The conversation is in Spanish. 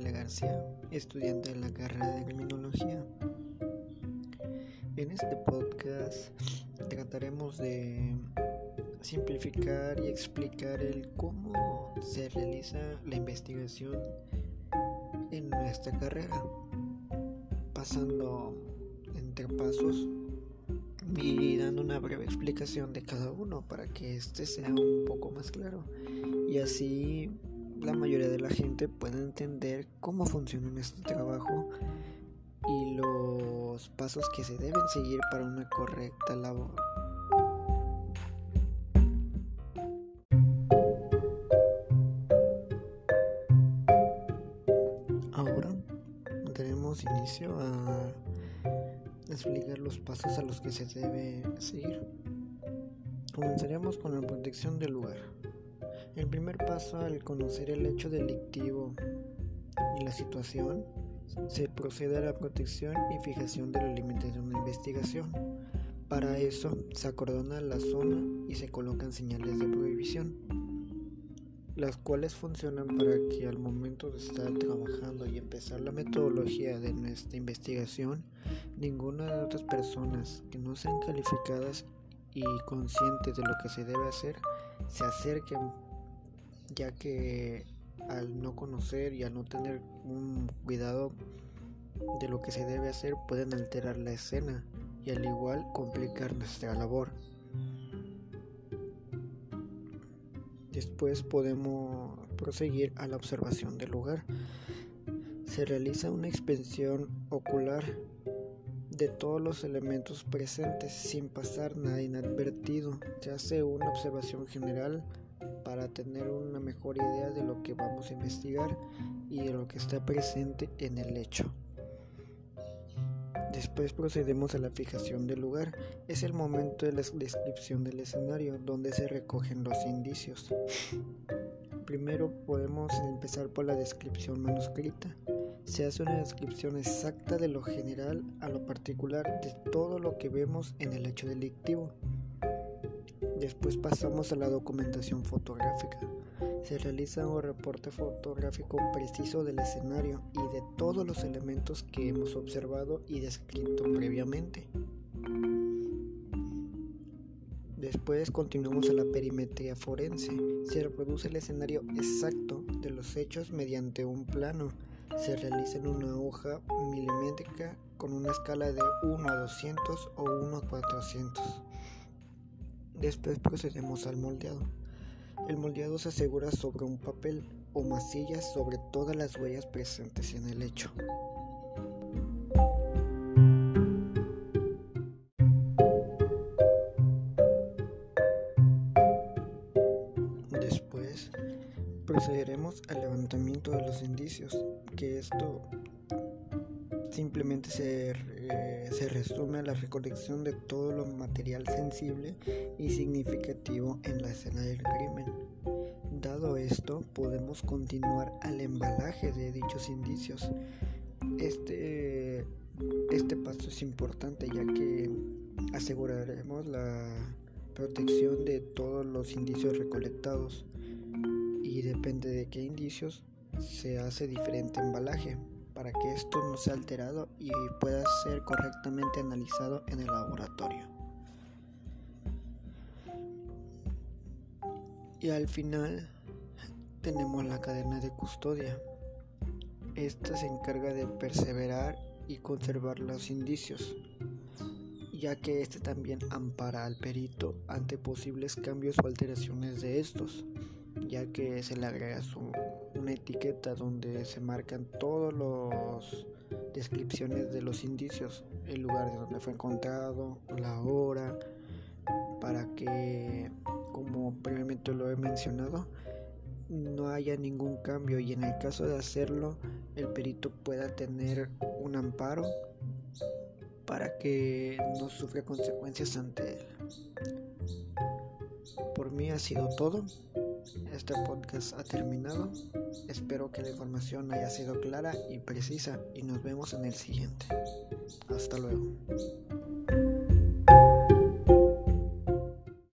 Gracia, estudiante de la carrera de Criminología. En este podcast trataremos de simplificar y explicar el cómo se realiza la investigación en nuestra carrera, pasando entre pasos y dando una breve explicación de cada uno para que este sea un poco más claro y así la mayoría de la gente puede entender cómo funciona este trabajo y los pasos que se deben seguir para una correcta labor. Ahora daremos inicio a explicar los pasos a los que se debe seguir. Comenzaremos con la protección del lugar. El primer paso al conocer el hecho delictivo y la situación, se procede a la protección y fijación de los límites de una investigación. Para eso se acordona la zona y se colocan señales de prohibición, las cuales funcionan para que al momento de estar trabajando y empezar la metodología de nuestra investigación, ninguna de otras personas que no sean calificadas y conscientes de lo que se debe hacer se acerquen ya que al no conocer y al no tener un cuidado de lo que se debe hacer pueden alterar la escena y al igual complicar nuestra labor. Después podemos proseguir a la observación del lugar. Se realiza una inspección ocular de todos los elementos presentes sin pasar nada inadvertido. Se hace una observación general para tener una mejor idea de lo que vamos a investigar y de lo que está presente en el hecho. Después procedemos a la fijación del lugar. Es el momento de la descripción del escenario donde se recogen los indicios. Primero podemos empezar por la descripción manuscrita. Se hace una descripción exacta de lo general a lo particular de todo lo que vemos en el hecho delictivo. Después pasamos a la documentación fotográfica. Se realiza un reporte fotográfico preciso del escenario y de todos los elementos que hemos observado y descrito previamente. Después continuamos a la perimetría forense. Se reproduce el escenario exacto de los hechos mediante un plano. Se realiza en una hoja milimétrica con una escala de 1 a 200 o 1 a 400. Después procedemos al moldeado. El moldeado se asegura sobre un papel o masilla sobre todas las huellas presentes en el hecho. Después procederemos al levantamiento de los indicios, que esto simplemente se, se, resume a la recolección de todo lo material sensible y significativo en la escena del crimen. Dado esto, podemos continuar al embalaje de dichos indicios. Este, este paso es importante ya que aseguraremos la protección de todos los indicios recolectados y depende de qué indicios se hace diferente embalaje para que esto no sea alterado y pueda ser correctamente analizado en el laboratorio. Y al final tenemos la cadena de custodia. Esta se encarga de perseverar y conservar los indicios, ya que este también ampara al perito ante posibles cambios o alteraciones de estos ya que se le agrega etiqueta donde se marcan todas las descripciones de los indicios, el lugar de donde fue encontrado, la hora, para que, como previamente lo he mencionado, no haya ningún cambio y en el caso de hacerlo, el perito pueda tener un amparo para que no sufra consecuencias ante él. Por mí ha sido todo. Este podcast ha terminado. Espero que la información haya sido clara y precisa y nos vemos en el siguiente. Hasta luego.